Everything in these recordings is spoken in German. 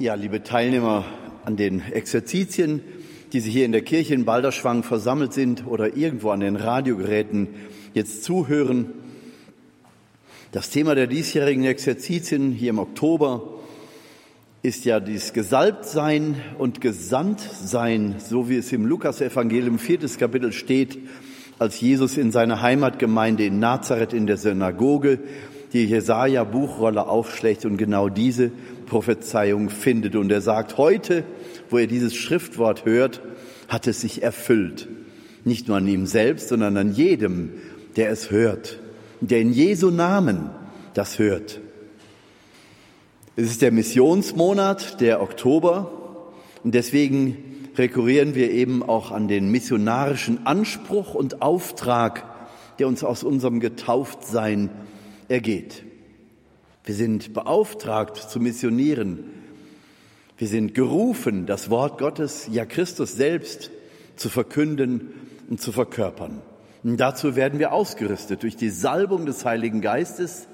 Ja, liebe Teilnehmer an den Exerzitien, die Sie hier in der Kirche in Balderschwang versammelt sind oder irgendwo an den Radiogeräten jetzt zuhören. Das Thema der diesjährigen Exerzitien hier im Oktober ist ja dieses Gesalbtsein und Gesandtsein, so wie es im Lukas-Evangelium viertes Kapitel steht, als Jesus in seiner Heimatgemeinde in Nazareth in der Synagoge die Jesaja-Buchrolle aufschlägt und genau diese Prophezeiung findet. Und er sagt, heute, wo er dieses Schriftwort hört, hat es sich erfüllt. Nicht nur an ihm selbst, sondern an jedem, der es hört, der in Jesu Namen das hört. Es ist der Missionsmonat, der Oktober, und deswegen rekurrieren wir eben auch an den missionarischen Anspruch und Auftrag, der uns aus unserem Getauftsein ergeht. Wir sind beauftragt zu missionieren. Wir sind gerufen, das Wort Gottes, ja Christus selbst, zu verkünden und zu verkörpern. Und dazu werden wir ausgerüstet durch die Salbung des Heiligen Geistes,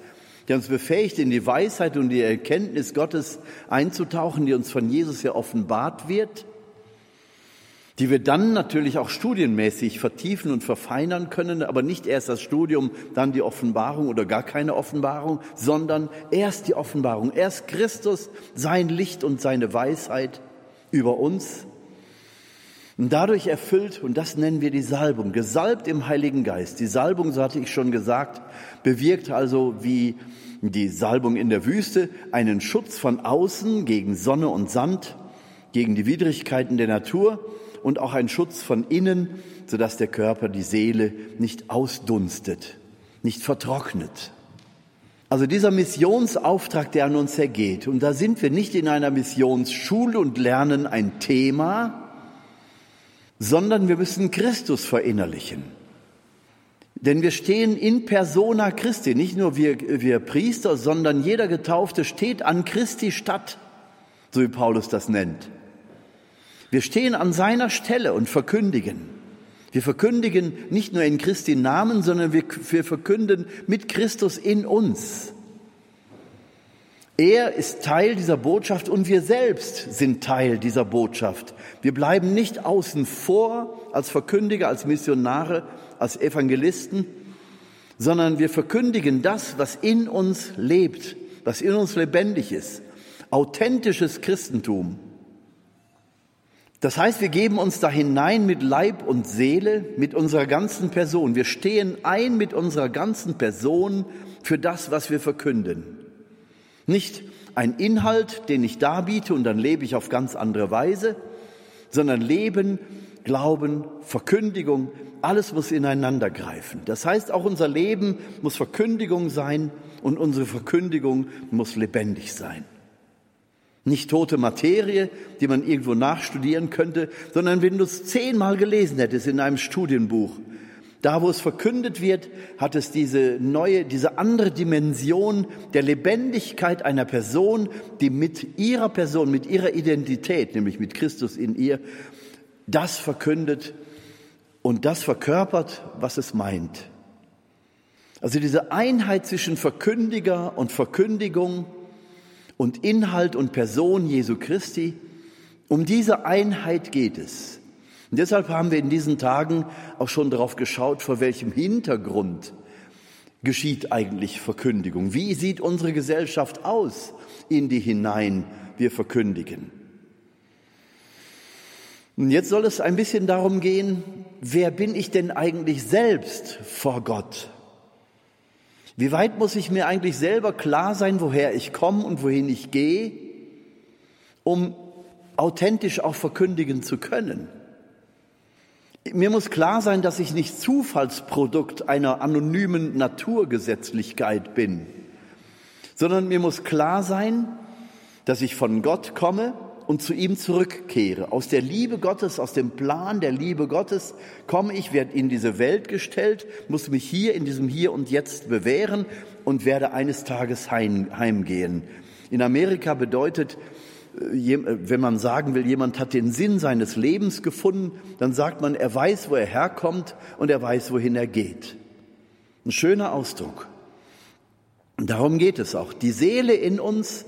der uns befähigt, in die Weisheit und die Erkenntnis Gottes einzutauchen, die uns von Jesus ja offenbart wird die wir dann natürlich auch studienmäßig vertiefen und verfeinern können, aber nicht erst das Studium, dann die Offenbarung oder gar keine Offenbarung, sondern erst die Offenbarung, erst Christus, sein Licht und seine Weisheit über uns. Und dadurch erfüllt, und das nennen wir die Salbung, gesalbt im Heiligen Geist. Die Salbung, so hatte ich schon gesagt, bewirkt also wie die Salbung in der Wüste einen Schutz von außen gegen Sonne und Sand, gegen die Widrigkeiten der Natur und auch ein Schutz von innen, sodass der Körper die Seele nicht ausdunstet, nicht vertrocknet. Also dieser Missionsauftrag, der an uns ergeht, und da sind wir nicht in einer Missionsschule und lernen ein Thema, sondern wir müssen Christus verinnerlichen. Denn wir stehen in persona Christi, nicht nur wir, wir Priester, sondern jeder Getaufte steht an Christi statt, so wie Paulus das nennt. Wir stehen an seiner Stelle und verkündigen. Wir verkündigen nicht nur in Christi Namen, sondern wir, wir verkünden mit Christus in uns. Er ist Teil dieser Botschaft und wir selbst sind Teil dieser Botschaft. Wir bleiben nicht außen vor als Verkündiger, als Missionare, als Evangelisten, sondern wir verkündigen das, was in uns lebt, was in uns lebendig ist. Authentisches Christentum. Das heißt, wir geben uns da hinein mit Leib und Seele, mit unserer ganzen Person. Wir stehen ein mit unserer ganzen Person für das, was wir verkünden. Nicht ein Inhalt, den ich darbiete und dann lebe ich auf ganz andere Weise, sondern Leben, Glauben, Verkündigung, alles muss ineinander greifen. Das heißt, auch unser Leben muss Verkündigung sein und unsere Verkündigung muss lebendig sein. Nicht tote Materie, die man irgendwo nachstudieren könnte, sondern wenn du es zehnmal gelesen hättest in einem Studienbuch, da wo es verkündet wird, hat es diese neue, diese andere Dimension der Lebendigkeit einer Person, die mit ihrer Person, mit ihrer Identität, nämlich mit Christus in ihr, das verkündet und das verkörpert, was es meint. Also diese Einheit zwischen Verkündiger und Verkündigung, und Inhalt und Person Jesu Christi. Um diese Einheit geht es. Und deshalb haben wir in diesen Tagen auch schon darauf geschaut, vor welchem Hintergrund geschieht eigentlich Verkündigung. Wie sieht unsere Gesellschaft aus, in die hinein wir verkündigen? Und jetzt soll es ein bisschen darum gehen, wer bin ich denn eigentlich selbst vor Gott? Wie weit muss ich mir eigentlich selber klar sein, woher ich komme und wohin ich gehe, um authentisch auch verkündigen zu können? Mir muss klar sein, dass ich nicht Zufallsprodukt einer anonymen Naturgesetzlichkeit bin, sondern mir muss klar sein, dass ich von Gott komme und zu ihm zurückkehre. Aus der Liebe Gottes, aus dem Plan der Liebe Gottes komme ich, werde in diese Welt gestellt, muss mich hier in diesem Hier und Jetzt bewähren und werde eines Tages heim, heimgehen. In Amerika bedeutet, äh, wenn man sagen will, jemand hat den Sinn seines Lebens gefunden, dann sagt man, er weiß, wo er herkommt und er weiß, wohin er geht. Ein schöner Ausdruck. Und darum geht es auch. Die Seele in uns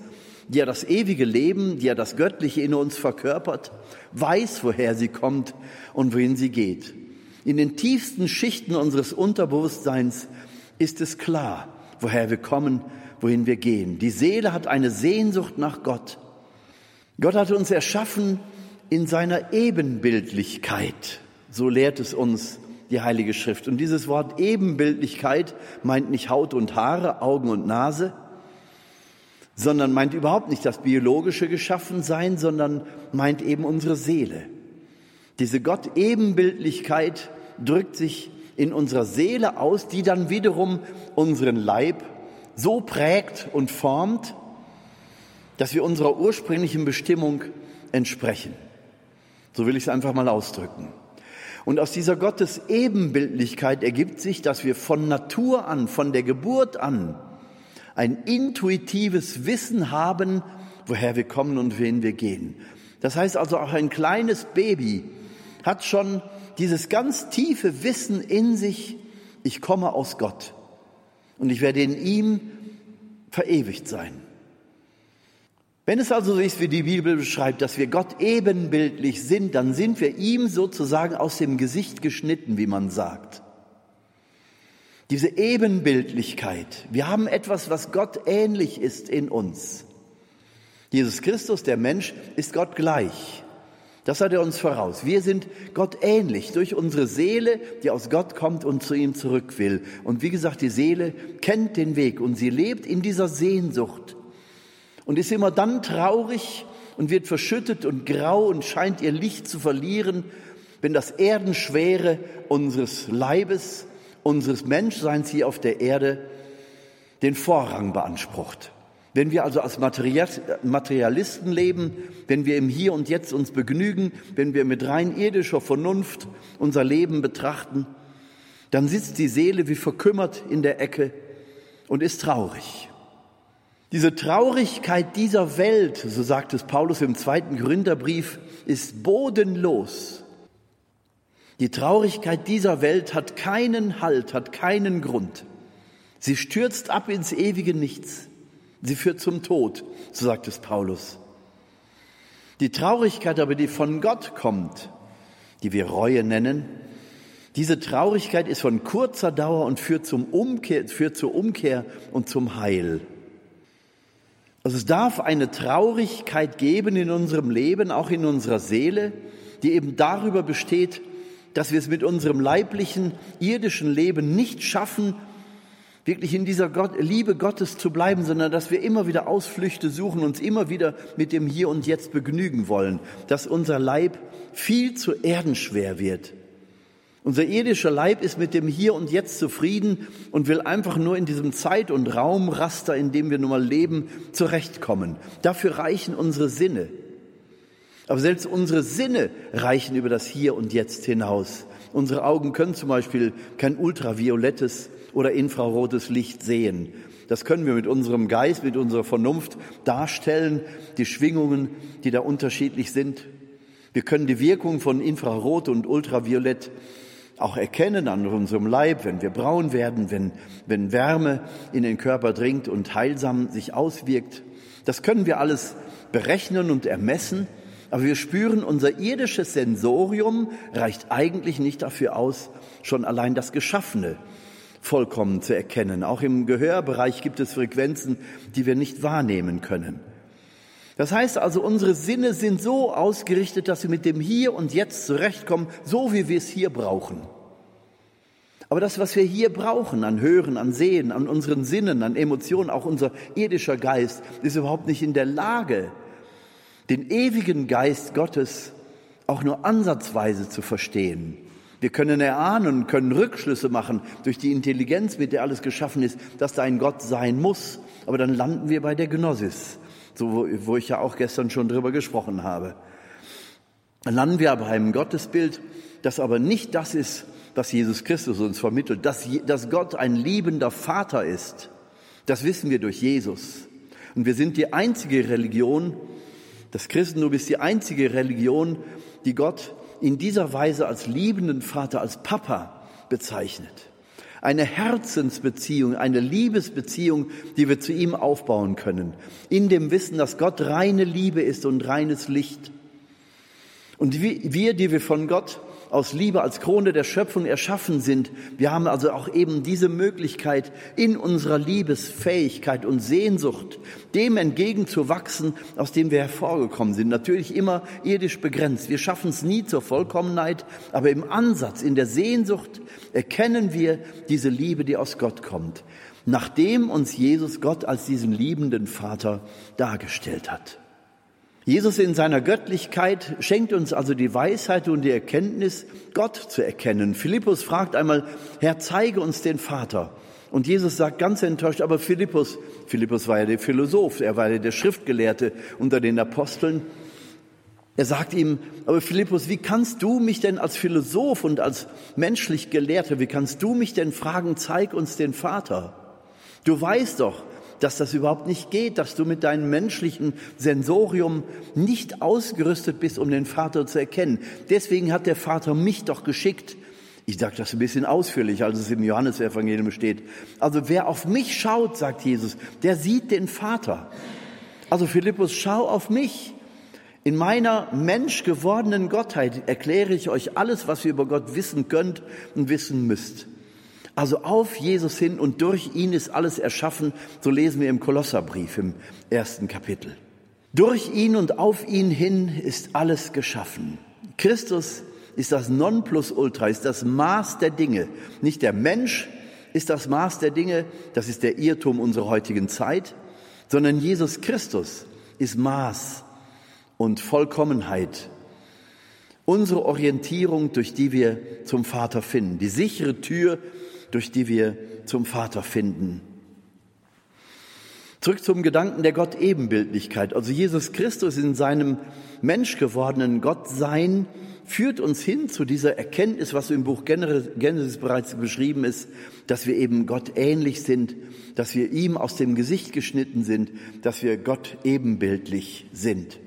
die ja das ewige Leben, die ja das Göttliche in uns verkörpert, weiß, woher sie kommt und wohin sie geht. In den tiefsten Schichten unseres Unterbewusstseins ist es klar, woher wir kommen, wohin wir gehen. Die Seele hat eine Sehnsucht nach Gott. Gott hat uns erschaffen in seiner Ebenbildlichkeit. So lehrt es uns die Heilige Schrift. Und dieses Wort Ebenbildlichkeit meint nicht Haut und Haare, Augen und Nase, sondern meint überhaupt nicht das biologische Geschaffensein, sondern meint eben unsere Seele. Diese Gott-Ebenbildlichkeit drückt sich in unserer Seele aus, die dann wiederum unseren Leib so prägt und formt, dass wir unserer ursprünglichen Bestimmung entsprechen. So will ich es einfach mal ausdrücken. Und aus dieser Gottes Ebenbildlichkeit ergibt sich, dass wir von Natur an, von der Geburt an, ein intuitives Wissen haben, woher wir kommen und wohin wir gehen. Das heißt also, auch ein kleines Baby hat schon dieses ganz tiefe Wissen in sich, ich komme aus Gott und ich werde in ihm verewigt sein. Wenn es also so ist, wie die Bibel beschreibt, dass wir Gott ebenbildlich sind, dann sind wir ihm sozusagen aus dem Gesicht geschnitten, wie man sagt. Diese Ebenbildlichkeit. Wir haben etwas, was Gott ähnlich ist in uns. Jesus Christus, der Mensch, ist Gott gleich. Das hat er uns voraus. Wir sind Gott ähnlich durch unsere Seele, die aus Gott kommt und zu ihm zurück will. Und wie gesagt, die Seele kennt den Weg und sie lebt in dieser Sehnsucht und ist immer dann traurig und wird verschüttet und grau und scheint ihr Licht zu verlieren, wenn das Erdenschwere unseres Leibes, unseres Menschseins hier auf der Erde den Vorrang beansprucht. Wenn wir also als Materialisten leben, wenn wir im Hier und Jetzt uns begnügen, wenn wir mit rein irdischer Vernunft unser Leben betrachten, dann sitzt die Seele wie verkümmert in der Ecke und ist traurig. Diese Traurigkeit dieser Welt, so sagt es Paulus im zweiten Gründerbrief, ist bodenlos. Die Traurigkeit dieser Welt hat keinen Halt, hat keinen Grund. Sie stürzt ab ins ewige Nichts. Sie führt zum Tod, so sagt es Paulus. Die Traurigkeit aber, die von Gott kommt, die wir Reue nennen, diese Traurigkeit ist von kurzer Dauer und führt, zum Umkehr, führt zur Umkehr und zum Heil. Also es darf eine Traurigkeit geben in unserem Leben, auch in unserer Seele, die eben darüber besteht, dass wir es mit unserem leiblichen, irdischen Leben nicht schaffen, wirklich in dieser Gott, Liebe Gottes zu bleiben, sondern dass wir immer wieder Ausflüchte suchen, uns immer wieder mit dem Hier und Jetzt begnügen wollen, dass unser Leib viel zu erdenschwer wird. Unser irdischer Leib ist mit dem Hier und Jetzt zufrieden und will einfach nur in diesem Zeit- und Raumraster, in dem wir nun mal leben, zurechtkommen. Dafür reichen unsere Sinne. Aber selbst unsere Sinne reichen über das Hier und Jetzt hinaus. Unsere Augen können zum Beispiel kein ultraviolettes oder infrarotes Licht sehen. Das können wir mit unserem Geist, mit unserer Vernunft darstellen, die Schwingungen, die da unterschiedlich sind. Wir können die Wirkung von Infrarot und Ultraviolett auch erkennen an unserem Leib, wenn wir braun werden, wenn, wenn Wärme in den Körper dringt und heilsam sich auswirkt. Das können wir alles berechnen und ermessen, aber wir spüren, unser irdisches Sensorium reicht eigentlich nicht dafür aus, schon allein das Geschaffene vollkommen zu erkennen. Auch im Gehörbereich gibt es Frequenzen, die wir nicht wahrnehmen können. Das heißt also, unsere Sinne sind so ausgerichtet, dass wir mit dem Hier und Jetzt zurechtkommen, so wie wir es hier brauchen. Aber das, was wir hier brauchen an Hören, an Sehen, an unseren Sinnen, an Emotionen, auch unser irdischer Geist, ist überhaupt nicht in der Lage, den ewigen Geist Gottes auch nur ansatzweise zu verstehen. Wir können erahnen, können Rückschlüsse machen durch die Intelligenz, mit der alles geschaffen ist, dass da ein Gott sein muss. Aber dann landen wir bei der Gnosis so wo, ich ja auch gestern schon drüber gesprochen habe. Dann landen wir aber einem Gottesbild, das aber nicht das ist, was Jesus Christus uns vermittelt, dass, dass Gott ein liebender Vater ist. Das wissen wir durch Jesus. Und wir sind die einzige Religion, das Christentum ist die einzige Religion, die Gott in dieser Weise als liebenden Vater, als Papa bezeichnet. eine Herzensbeziehung, eine Liebesbeziehung, die wir zu ihm aufbauen können. In dem Wissen, dass Gott reine Liebe ist und reines Licht. Und wir, die wir von Gott aus Liebe als Krone der Schöpfung erschaffen sind. Wir haben also auch eben diese Möglichkeit, in unserer Liebesfähigkeit und Sehnsucht dem entgegenzuwachsen, aus dem wir hervorgekommen sind. Natürlich immer irdisch begrenzt. Wir schaffen es nie zur Vollkommenheit, aber im Ansatz, in der Sehnsucht erkennen wir diese Liebe, die aus Gott kommt, nachdem uns Jesus Gott als diesen liebenden Vater dargestellt hat. Jesus in seiner Göttlichkeit schenkt uns also die Weisheit und die Erkenntnis, Gott zu erkennen. Philippus fragt einmal, Herr, zeige uns den Vater. Und Jesus sagt ganz enttäuscht, aber Philippus, Philippus war ja der Philosoph, er war ja der Schriftgelehrte unter den Aposteln. Er sagt ihm, aber Philippus, wie kannst du mich denn als Philosoph und als menschlich Gelehrter, wie kannst du mich denn fragen, zeig uns den Vater? Du weißt doch, dass das überhaupt nicht geht, dass du mit deinem menschlichen Sensorium nicht ausgerüstet bist, um den Vater zu erkennen. Deswegen hat der Vater mich doch geschickt. Ich sage das ein bisschen ausführlich, als es im Johannesevangelium steht. Also wer auf mich schaut, sagt Jesus, der sieht den Vater. Also Philippus, schau auf mich. In meiner menschgewordenen Gottheit erkläre ich euch alles, was ihr über Gott wissen könnt und wissen müsst. Also auf Jesus hin und durch ihn ist alles erschaffen, so lesen wir im Kolosserbrief im ersten Kapitel. Durch ihn und auf ihn hin ist alles geschaffen. Christus ist das Nonplusultra, ist das Maß der Dinge. Nicht der Mensch ist das Maß der Dinge, das ist der Irrtum unserer heutigen Zeit, sondern Jesus Christus ist Maß und Vollkommenheit. Unsere Orientierung, durch die wir zum Vater finden, die sichere Tür, durch die wir zum Vater finden. Zurück zum Gedanken der Gott-Ebenbildlichkeit. Also Jesus Christus in seinem menschgewordenen Gottsein führt uns hin zu dieser Erkenntnis, was im Buch Genesis bereits beschrieben ist, dass wir eben Gott ähnlich sind, dass wir ihm aus dem Gesicht geschnitten sind, dass wir Gott ebenbildlich sind.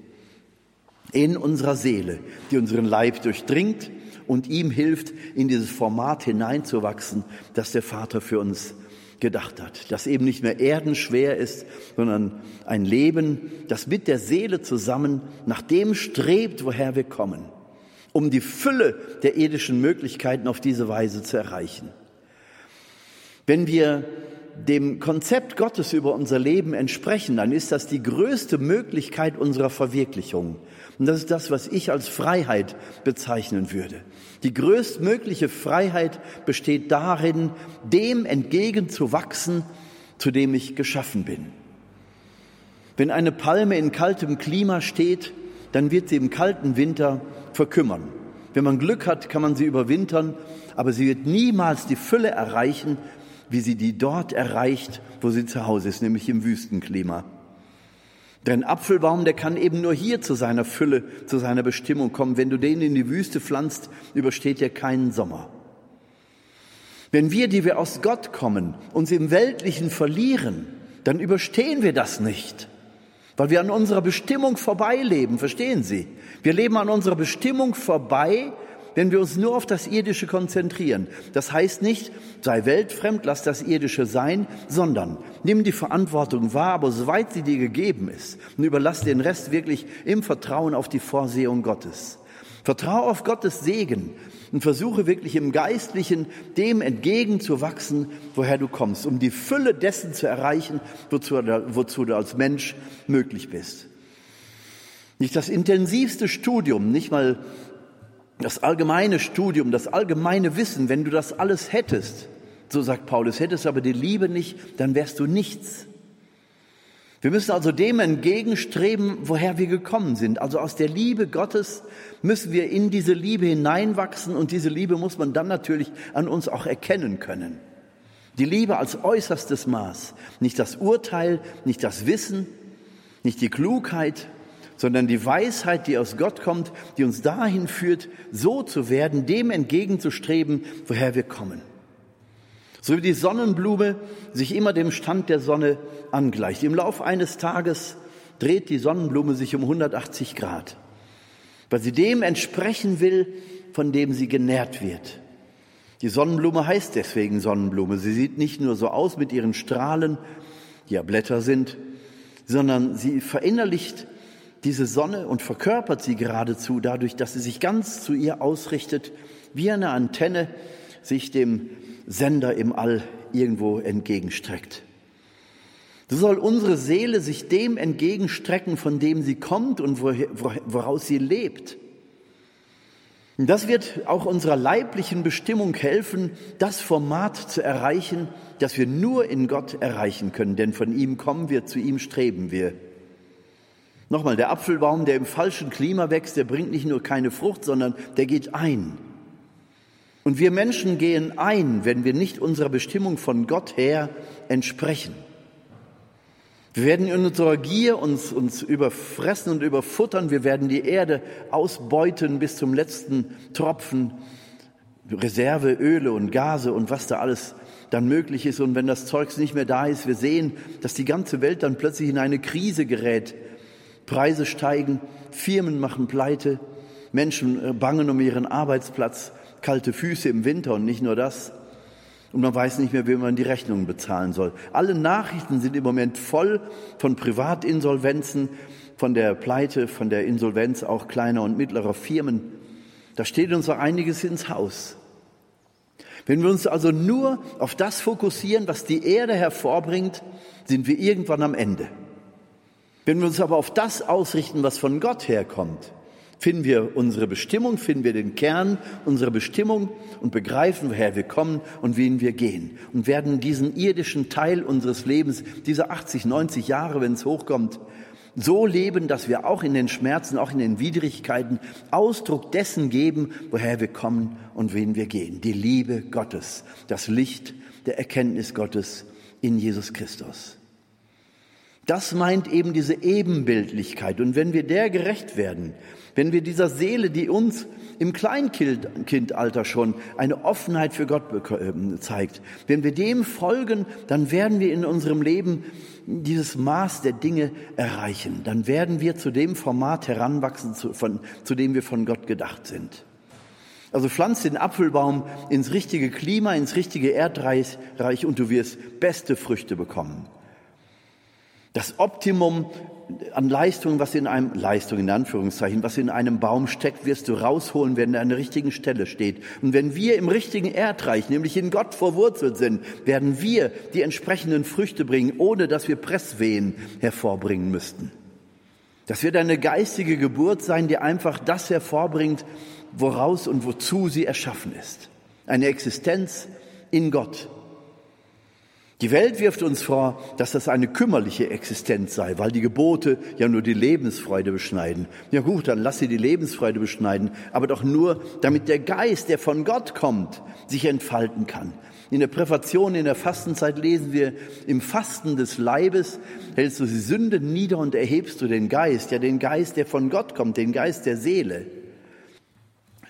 In unserer Seele, die unseren Leib durchdringt und ihm hilft, in dieses Format hineinzuwachsen, das der Vater für uns gedacht hat. Das eben nicht mehr erdenschwer ist, sondern ein Leben, das mit der Seele zusammen nach dem strebt, woher wir kommen, um die Fülle der irdischen Möglichkeiten auf diese Weise zu erreichen. Wenn wir dem Konzept Gottes über unser Leben entsprechen, dann ist das die größte Möglichkeit unserer Verwirklichung. Und das ist das, was ich als Freiheit bezeichnen würde. Die größtmögliche Freiheit besteht darin, dem entgegenzuwachsen, zu dem ich geschaffen bin. Wenn eine Palme in kaltem Klima steht, dann wird sie im kalten Winter verkümmern. Wenn man Glück hat, kann man sie überwintern, aber sie wird niemals die Fülle erreichen, wie sie die dort erreicht, wo sie zu Hause ist, nämlich im Wüstenklima. Denn Apfelbaum, der kann eben nur hier zu seiner Fülle, zu seiner Bestimmung kommen. Wenn du den in die Wüste pflanzt, übersteht er keinen Sommer. Wenn wir, die wir aus Gott kommen, uns im Weltlichen verlieren, dann überstehen wir das nicht, weil wir an unserer Bestimmung vorbeileben, verstehen Sie? Wir leben an unserer Bestimmung vorbei, wenn wir uns nur auf das Irdische konzentrieren. Das heißt nicht, sei weltfremd, lass das Irdische sein, sondern nimm die Verantwortung wahr, aber soweit sie dir gegeben ist, und überlass den Rest wirklich im Vertrauen auf die Vorsehung Gottes. Vertraue auf Gottes Segen und versuche wirklich im Geistlichen dem entgegenzuwachsen, woher du kommst, um die Fülle dessen zu erreichen, wozu, wozu du als Mensch möglich bist. Nicht das intensivste Studium, nicht mal das allgemeine Studium, das allgemeine Wissen, wenn du das alles hättest, so sagt Paulus, hättest aber die Liebe nicht, dann wärst du nichts. Wir müssen also dem entgegenstreben, woher wir gekommen sind. Also aus der Liebe Gottes müssen wir in diese Liebe hineinwachsen und diese Liebe muss man dann natürlich an uns auch erkennen können. Die Liebe als äußerstes Maß, nicht das Urteil, nicht das Wissen, nicht die Klugheit, sondern die Weisheit, die aus Gott kommt, die uns dahin führt, so zu werden, dem entgegenzustreben, woher wir kommen. So wie die Sonnenblume sich immer dem Stand der Sonne angleicht. Im Lauf eines Tages dreht die Sonnenblume sich um 180 Grad, weil sie dem entsprechen will, von dem sie genährt wird. Die Sonnenblume heißt deswegen Sonnenblume. Sie sieht nicht nur so aus mit ihren Strahlen, die ja Blätter sind, sondern sie verinnerlicht diese Sonne und verkörpert sie geradezu dadurch, dass sie sich ganz zu ihr ausrichtet, wie eine Antenne sich dem Sender im All irgendwo entgegenstreckt. So soll unsere Seele sich dem entgegenstrecken, von dem sie kommt und woraus sie lebt. Und das wird auch unserer leiblichen Bestimmung helfen, das Format zu erreichen, das wir nur in Gott erreichen können, denn von ihm kommen wir, zu ihm streben wir. Nochmal, der Apfelbaum, der im falschen Klima wächst, der bringt nicht nur keine Frucht, sondern der geht ein. Und wir Menschen gehen ein, wenn wir nicht unserer Bestimmung von Gott her entsprechen. Wir werden in unserer Gier uns, uns überfressen und überfuttern. Wir werden die Erde ausbeuten bis zum letzten Tropfen Reserve, Öle und Gase und was da alles dann möglich ist. Und wenn das Zeugs nicht mehr da ist, wir sehen, dass die ganze Welt dann plötzlich in eine Krise gerät. Preise steigen, Firmen machen pleite, Menschen äh, bangen um ihren Arbeitsplatz, kalte Füße im Winter und nicht nur das. Und man weiß nicht mehr, wie man die Rechnungen bezahlen soll. Alle Nachrichten sind im Moment voll von Privatinsolvenzen, von der Pleite, von der Insolvenz auch kleiner und mittlerer Firmen. Da steht uns auch einiges ins Haus. Wenn wir uns also nur auf das fokussieren, was die Erde hervorbringt, sind wir irgendwann am Ende. Wenn wir uns aber auf das ausrichten, was von Gott herkommt, finden wir unsere Bestimmung, finden wir den Kern unserer Bestimmung und begreifen, woher wir kommen und wen wir gehen und werden diesen irdischen Teil unseres Lebens, diese 80, 90 Jahre, wenn es hochkommt, so leben, dass wir auch in den Schmerzen, auch in den Widrigkeiten Ausdruck dessen geben, woher wir kommen und wen wir gehen. Die Liebe Gottes, das Licht der Erkenntnis Gottes in Jesus Christus. Das meint eben diese Ebenbildlichkeit. Und wenn wir der gerecht werden, wenn wir dieser Seele, die uns im Kleinkindalter schon eine Offenheit für Gott ähm, zeigt, wenn wir dem folgen, dann werden wir in unserem Leben dieses Maß der Dinge erreichen. Dann werden wir zu dem Format heranwachsen, zu, von, zu dem wir von Gott gedacht sind. Also pflanz den Apfelbaum ins richtige Klima, ins richtige Erdreich und du wirst beste Früchte bekommen. Das Optimum an Leistung, was in einem, Leistung in Anführungszeichen, was in einem Baum steckt, wirst du rausholen, wenn er an der richtigen Stelle steht. Und wenn wir im richtigen Erdreich, nämlich in Gott verwurzelt sind, werden wir die entsprechenden Früchte bringen, ohne dass wir Presswehen hervorbringen müssten. Das wird eine geistige Geburt sein, die einfach das hervorbringt, woraus und wozu sie erschaffen ist. Eine Existenz in Gott, die Welt wirft uns vor, dass das eine kümmerliche Existenz sei, weil die Gebote ja nur die Lebensfreude beschneiden. Ja gut, dann lass sie die Lebensfreude beschneiden, aber doch nur, damit der Geist, der von Gott kommt, sich entfalten kann. In der Präfation, in der Fastenzeit lesen wir, im Fasten des Leibes hältst du die Sünde nieder und erhebst du den Geist, ja den Geist, der von Gott kommt, den Geist der Seele.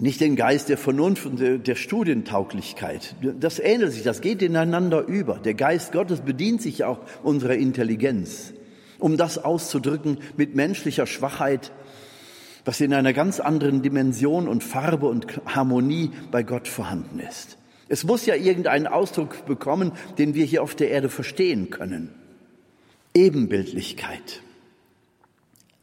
Nicht den Geist der Vernunft und der Studientauglichkeit. Das ähnelt sich, das geht ineinander über. Der Geist Gottes bedient sich auch unserer Intelligenz, um das auszudrücken mit menschlicher Schwachheit, was in einer ganz anderen Dimension und Farbe und Harmonie bei Gott vorhanden ist. Es muss ja irgendeinen Ausdruck bekommen, den wir hier auf der Erde verstehen können. Ebenbildlichkeit.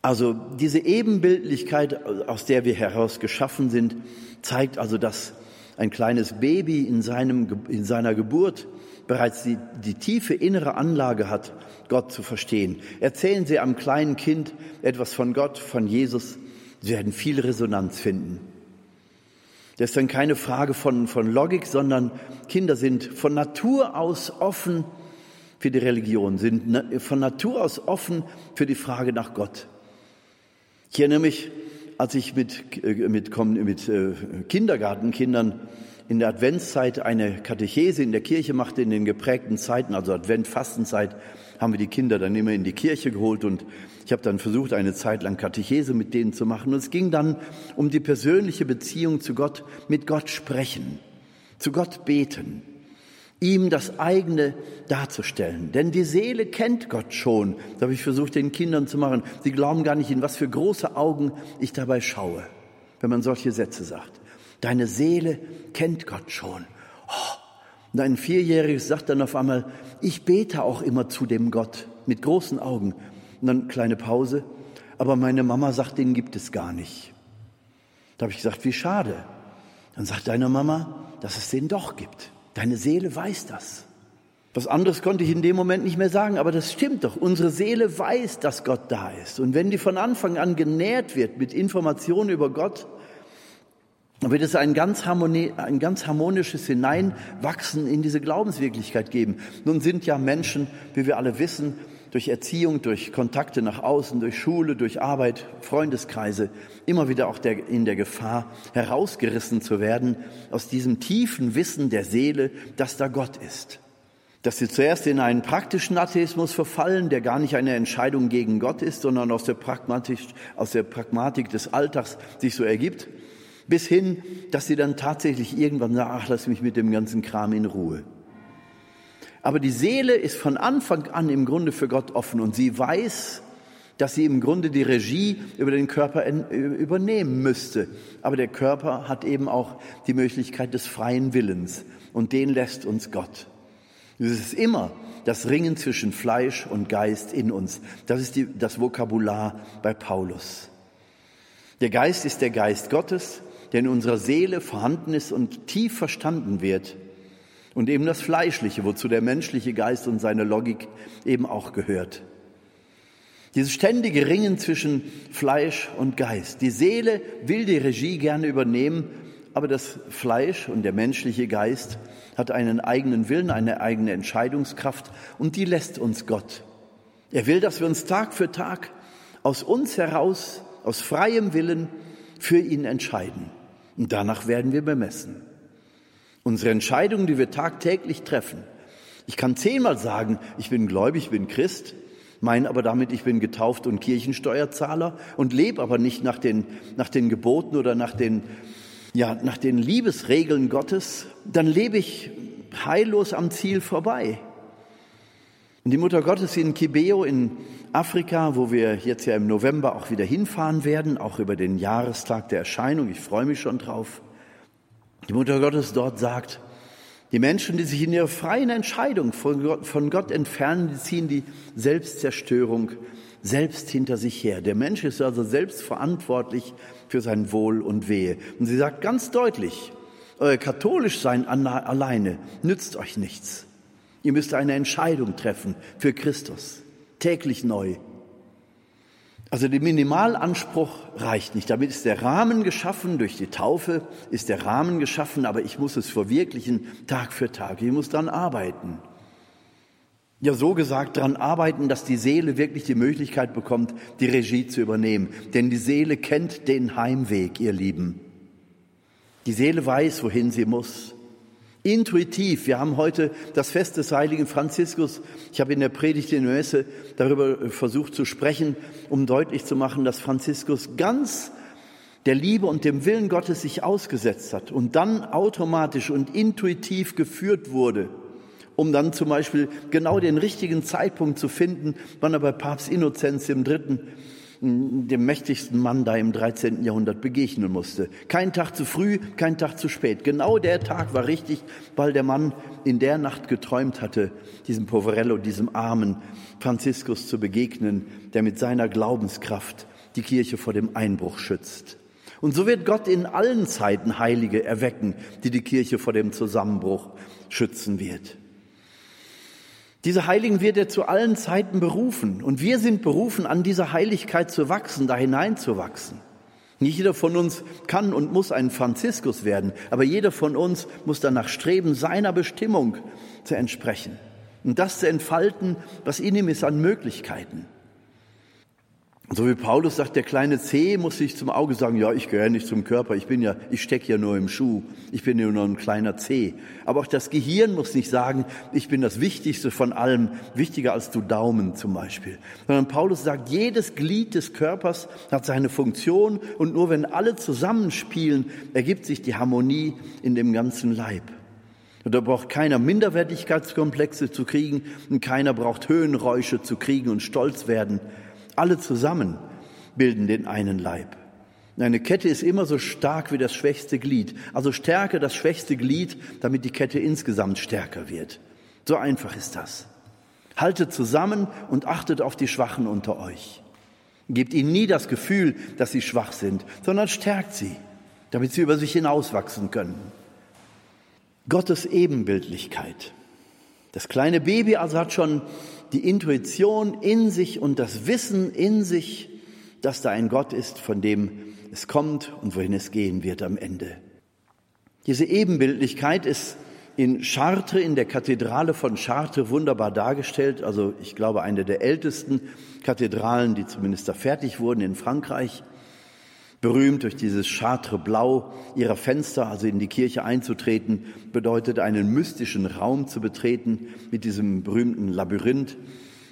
Also diese Ebenbildlichkeit, aus der wir heraus geschaffen sind, zeigt also, dass ein kleines Baby in, seinem, in seiner Geburt bereits die, die tiefe innere Anlage hat, Gott zu verstehen. Erzählen Sie einem kleinen Kind etwas von Gott, von Jesus, Sie werden viel Resonanz finden. Das ist dann keine Frage von, von Logik, sondern Kinder sind von Natur aus offen für die Religion, sind von Natur aus offen für die Frage nach Gott. Ich erinnere mich, als ich mit, äh, mit, mit äh, Kindergartenkindern in der Adventszeit eine Katechese in der Kirche machte, in den geprägten Zeiten, also Advent, Fastenzeit, haben wir die Kinder dann immer in die Kirche geholt und ich habe dann versucht, eine Zeit lang Katechese mit denen zu machen. Und es ging dann um die persönliche Beziehung zu Gott, mit Gott sprechen, zu Gott beten ihm das eigene darzustellen. Denn die Seele kennt Gott schon. Das habe ich versucht, den Kindern zu machen. Sie glauben gar nicht, in was für große Augen ich dabei schaue, wenn man solche Sätze sagt. Deine Seele kennt Gott schon. Und ein Vierjähriges sagt dann auf einmal, ich bete auch immer zu dem Gott mit großen Augen. Und dann kleine Pause. Aber meine Mama sagt, den gibt es gar nicht. Da habe ich gesagt, wie schade. Dann sagt deine Mama, dass es den doch gibt. Deine Seele weiß das. Was anderes konnte ich in dem Moment nicht mehr sagen, aber das stimmt doch. Unsere Seele weiß, dass Gott da ist. Und wenn die von Anfang an genährt wird mit Informationen über Gott, dann wird es ein ganz, ein ganz harmonisches Hineinwachsen in diese Glaubenswirklichkeit geben. Nun sind ja Menschen, wie wir alle wissen, durch Erziehung, durch Kontakte nach außen, durch Schule, durch Arbeit, Freundeskreise immer wieder auch der, in der Gefahr, herausgerissen zu werden aus diesem tiefen Wissen der Seele, dass da Gott ist. Dass sie zuerst in einen praktischen Atheismus verfallen, der gar nicht eine Entscheidung gegen Gott ist, sondern aus der, Pragmatik, aus der Pragmatik des Alltags sich so ergibt, bis hin, dass sie dann tatsächlich irgendwann sagen, ach, lass mich mit dem ganzen Kram in Ruhe. Aber die Seele ist von Anfang an im Grunde für Gott offen und sie weiß, dass sie im Grunde die Regie über den Körper übernehmen müsste. Aber der Körper hat eben auch die Möglichkeit des freien Willens und den lässt uns Gott. Es ist immer das Ringen zwischen Fleisch und Geist in uns. Das ist die, das Vokabular bei Paulus. Der Geist ist der Geist Gottes, der in unserer Seele vorhanden ist und tief verstanden wird und eben das Fleischliche, wozu der menschliche Geist und seine Logik eben auch gehört. Dieses ständige Ringen zwischen Fleisch und Geist. Die Seele will die Regie gerne übernehmen, aber das Fleisch und der menschliche Geist hat einen eigenen Willen, eine eigene Entscheidungskraft und die lässt uns Gott. Er will, dass wir uns Tag für Tag aus uns heraus, aus freiem Willen für ihn entscheiden. Und danach werden wir bemessen. Unsere Entscheidungen, die wir tagtäglich treffen. Ich kann zehnmal sagen, ich bin gläubig, ich bin Christ, meine aber damit, ich bin getauft und Kirchensteuerzahler und lebe aber nicht nach den, nach den Geboten oder nach den, ja, nach den Liebesregeln Gottes, dann lebe ich heillos am Ziel vorbei. Und die Mutter Gottes in Kibeo in Afrika, wo wir jetzt ja im November auch wieder hinfahren werden, auch über den Jahrestag der Erscheinung, ich freue mich schon drauf, die Mutter Gottes dort sagt, die Menschen, die sich in ihrer freien Entscheidung von Gott, von Gott entfernen, die ziehen die Selbstzerstörung selbst hinter sich her. Der Mensch ist also selbst verantwortlich für sein Wohl und Wehe. Und sie sagt ganz deutlich, euer katholisch sein alleine nützt euch nichts. Ihr müsst eine Entscheidung treffen für Christus, täglich neu. Also der Minimalanspruch reicht nicht. Damit ist der Rahmen geschaffen, durch die Taufe ist der Rahmen geschaffen, aber ich muss es verwirklichen Tag für Tag. Ich muss dann arbeiten. Ja, so gesagt, daran arbeiten, dass die Seele wirklich die Möglichkeit bekommt, die Regie zu übernehmen. Denn die Seele kennt den Heimweg, ihr Lieben. Die Seele weiß, wohin sie muss. Intuitiv. Wir haben heute das Fest des heiligen Franziskus. Ich habe in der Predigt in der Messe darüber versucht zu sprechen, um deutlich zu machen, dass Franziskus ganz der Liebe und dem Willen Gottes sich ausgesetzt hat und dann automatisch und intuitiv geführt wurde, um dann zum Beispiel genau den richtigen Zeitpunkt zu finden, wann er bei Papst Innozenz im Dritten dem mächtigsten Mann da im 13. Jahrhundert begegnen musste. Kein Tag zu früh, kein Tag zu spät. Genau der Tag war richtig, weil der Mann in der Nacht geträumt hatte, diesem Poverello, diesem armen Franziskus zu begegnen, der mit seiner Glaubenskraft die Kirche vor dem Einbruch schützt. Und so wird Gott in allen Zeiten Heilige erwecken, die die Kirche vor dem Zusammenbruch schützen wird. Diese Heiligen wird er zu allen Zeiten berufen. Und wir sind berufen, an dieser Heiligkeit zu wachsen, da hineinzuwachsen. Nicht jeder von uns kann und muss ein Franziskus werden, aber jeder von uns muss danach streben, seiner Bestimmung zu entsprechen und das zu entfalten, was in ihm ist an Möglichkeiten. So wie Paulus sagt, der kleine C muss sich zum Auge sagen, ja, ich gehöre nicht zum Körper, ich bin ja, ich stecke ja nur im Schuh, ich bin ja nur ein kleiner C. Aber auch das Gehirn muss nicht sagen, ich bin das Wichtigste von allem, wichtiger als du Daumen zum Beispiel. Sondern Paulus sagt, jedes Glied des Körpers hat seine Funktion und nur wenn alle zusammenspielen, ergibt sich die Harmonie in dem ganzen Leib. Und da braucht keiner Minderwertigkeitskomplexe zu kriegen und keiner braucht Höhenräusche zu kriegen und stolz werden alle zusammen bilden den einen Leib. Eine Kette ist immer so stark wie das schwächste Glied. Also stärke das schwächste Glied, damit die Kette insgesamt stärker wird. So einfach ist das. Haltet zusammen und achtet auf die Schwachen unter euch. Gebt ihnen nie das Gefühl, dass sie schwach sind, sondern stärkt sie, damit sie über sich hinauswachsen können. Gottes Ebenbildlichkeit. Das kleine Baby also hat schon die Intuition in sich und das Wissen in sich, dass da ein Gott ist, von dem es kommt und wohin es gehen wird am Ende. Diese Ebenbildlichkeit ist in Chartres, in der Kathedrale von Chartres, wunderbar dargestellt. Also ich glaube, eine der ältesten Kathedralen, die zumindest da fertig wurden in Frankreich. Berühmt durch dieses Chartres Blau ihrer Fenster, also in die Kirche einzutreten, bedeutet einen mystischen Raum zu betreten mit diesem berühmten Labyrinth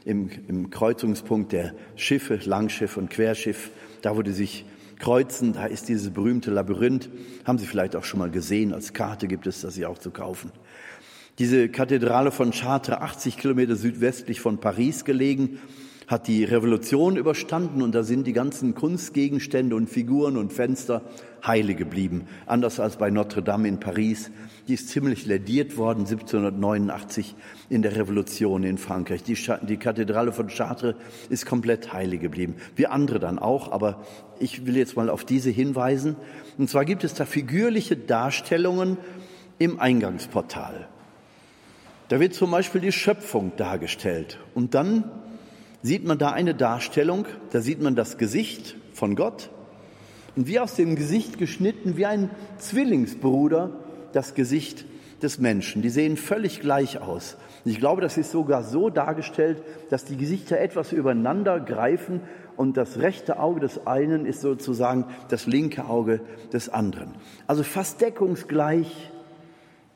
im, im Kreuzungspunkt der Schiffe, Langschiff und Querschiff, da wo die sich kreuzen, da ist dieses berühmte Labyrinth, haben Sie vielleicht auch schon mal gesehen, als Karte gibt es das ja auch zu kaufen. Diese Kathedrale von Chartres, 80 Kilometer südwestlich von Paris gelegen, hat die Revolution überstanden und da sind die ganzen Kunstgegenstände und Figuren und Fenster heile geblieben. Anders als bei Notre Dame in Paris. Die ist ziemlich lädiert worden 1789 in der Revolution in Frankreich. Die, die Kathedrale von Chartres ist komplett heile geblieben. Wie andere dann auch, aber ich will jetzt mal auf diese hinweisen. Und zwar gibt es da figürliche Darstellungen im Eingangsportal. Da wird zum Beispiel die Schöpfung dargestellt. Und dann sieht man da eine Darstellung, da sieht man das Gesicht von Gott und wie aus dem Gesicht geschnitten, wie ein Zwillingsbruder, das Gesicht des Menschen. Die sehen völlig gleich aus. Und ich glaube, das ist sogar so dargestellt, dass die Gesichter etwas übereinander greifen und das rechte Auge des einen ist sozusagen das linke Auge des anderen. Also fast deckungsgleich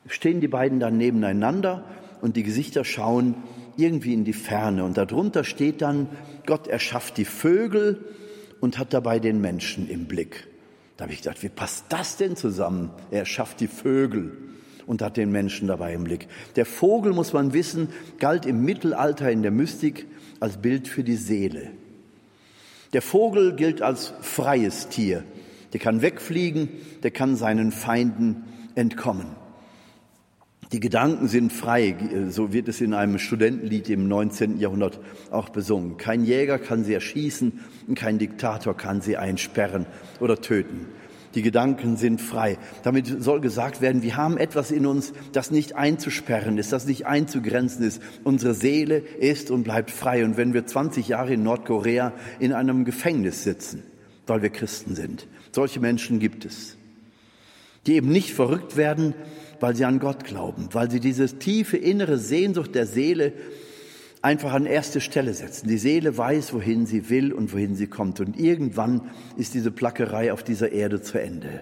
stehen die beiden dann nebeneinander und die Gesichter schauen irgendwie in die Ferne. Und darunter steht dann, Gott erschafft die Vögel und hat dabei den Menschen im Blick. Da habe ich gedacht, wie passt das denn zusammen? Er schafft die Vögel und hat den Menschen dabei im Blick. Der Vogel, muss man wissen, galt im Mittelalter in der Mystik als Bild für die Seele. Der Vogel gilt als freies Tier. Der kann wegfliegen, der kann seinen Feinden entkommen. Die Gedanken sind frei, so wird es in einem Studentenlied im 19. Jahrhundert auch besungen. Kein Jäger kann sie erschießen und kein Diktator kann sie einsperren oder töten. Die Gedanken sind frei. Damit soll gesagt werden, wir haben etwas in uns, das nicht einzusperren ist, das nicht einzugrenzen ist. Unsere Seele ist und bleibt frei. Und wenn wir 20 Jahre in Nordkorea in einem Gefängnis sitzen, weil wir Christen sind, solche Menschen gibt es, die eben nicht verrückt werden, weil sie an Gott glauben, weil sie diese tiefe innere Sehnsucht der Seele einfach an erste Stelle setzen. Die Seele weiß, wohin sie will und wohin sie kommt. Und irgendwann ist diese Plackerei auf dieser Erde zu Ende.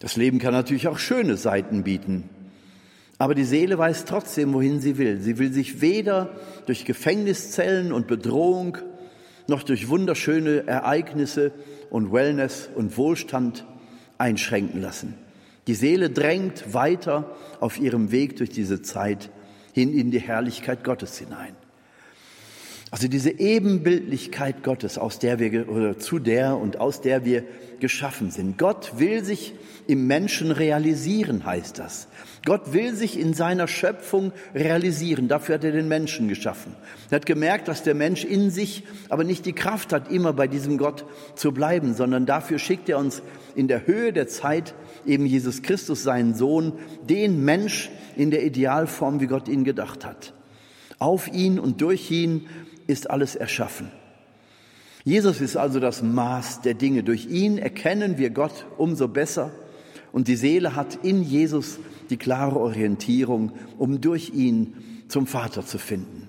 Das Leben kann natürlich auch schöne Seiten bieten. Aber die Seele weiß trotzdem, wohin sie will. Sie will sich weder durch Gefängniszellen und Bedrohung noch durch wunderschöne Ereignisse und Wellness und Wohlstand einschränken lassen. Die Seele drängt weiter auf ihrem Weg durch diese Zeit hin in die Herrlichkeit Gottes hinein. Also diese Ebenbildlichkeit Gottes, aus der wir oder zu der und aus der wir geschaffen sind. Gott will sich im Menschen realisieren, heißt das. Gott will sich in seiner Schöpfung realisieren. Dafür hat er den Menschen geschaffen. Er hat gemerkt, dass der Mensch in sich aber nicht die Kraft hat, immer bei diesem Gott zu bleiben, sondern dafür schickt er uns in der Höhe der Zeit eben Jesus Christus, seinen Sohn, den Mensch in der Idealform, wie Gott ihn gedacht hat. Auf ihn und durch ihn ist alles erschaffen. Jesus ist also das Maß der Dinge. Durch ihn erkennen wir Gott umso besser und die Seele hat in Jesus die klare Orientierung, um durch ihn zum Vater zu finden.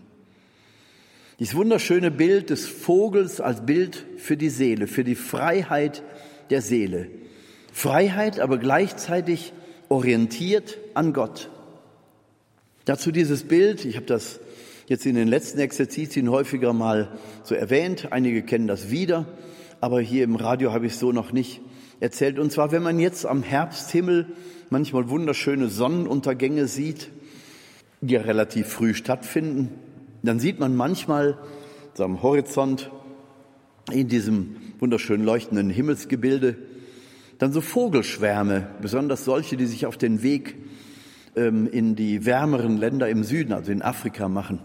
Dieses wunderschöne Bild des Vogels als Bild für die Seele, für die Freiheit der Seele. Freiheit, aber gleichzeitig orientiert an Gott. Dazu dieses Bild, ich habe das jetzt in den letzten Exerzitien häufiger mal so erwähnt, einige kennen das wieder, aber hier im Radio habe ich es so noch nicht erzählt. Und zwar, wenn man jetzt am Herbsthimmel manchmal wunderschöne Sonnenuntergänge sieht, die ja relativ früh stattfinden, dann sieht man manchmal so am Horizont in diesem wunderschön leuchtenden Himmelsgebilde. Dann so Vogelschwärme, besonders solche, die sich auf den Weg ähm, in die wärmeren Länder im Süden, also in Afrika machen.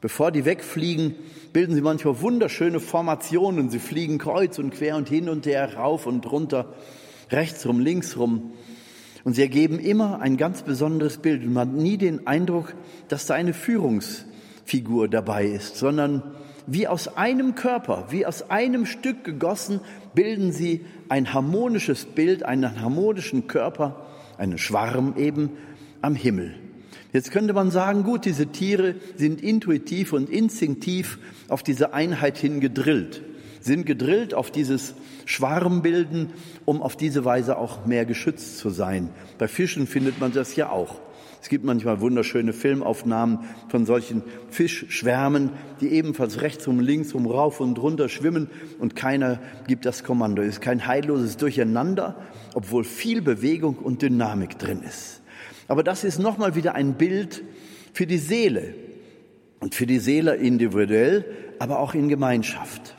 Bevor die wegfliegen, bilden sie manchmal wunderschöne Formationen. Sie fliegen kreuz und quer und hin und her, rauf und runter, rechts rum, links rum. Und sie ergeben immer ein ganz besonderes Bild. Und man hat nie den Eindruck, dass da eine Führungsfigur dabei ist, sondern wie aus einem Körper, wie aus einem Stück gegossen, bilden sie ein harmonisches Bild, einen harmonischen Körper, einen Schwarm eben am Himmel. Jetzt könnte man sagen, gut, diese Tiere sind intuitiv und instinktiv auf diese Einheit hin gedrillt, sind gedrillt auf dieses Schwarmbilden, um auf diese Weise auch mehr geschützt zu sein. Bei Fischen findet man das ja auch. Es gibt manchmal wunderschöne Filmaufnahmen von solchen Fischschwärmen, die ebenfalls rechts und links um rauf und runter schwimmen und keiner gibt das Kommando. Es ist kein heilloses Durcheinander, obwohl viel Bewegung und Dynamik drin ist. Aber das ist nochmal wieder ein Bild für die Seele und für die Seele individuell, aber auch in Gemeinschaft.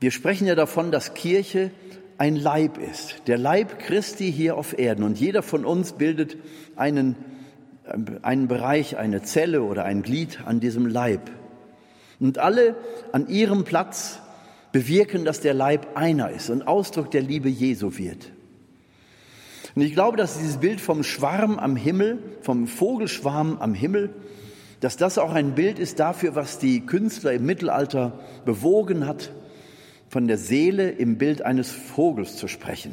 Wir sprechen ja davon, dass Kirche ein Leib ist, der Leib Christi hier auf Erden. Und jeder von uns bildet einen, einen Bereich, eine Zelle oder ein Glied an diesem Leib. Und alle an ihrem Platz bewirken, dass der Leib einer ist und Ausdruck der Liebe Jesu wird. Und ich glaube, dass dieses Bild vom Schwarm am Himmel, vom Vogelschwarm am Himmel, dass das auch ein Bild ist dafür, was die Künstler im Mittelalter bewogen hat, von der Seele im Bild eines Vogels zu sprechen,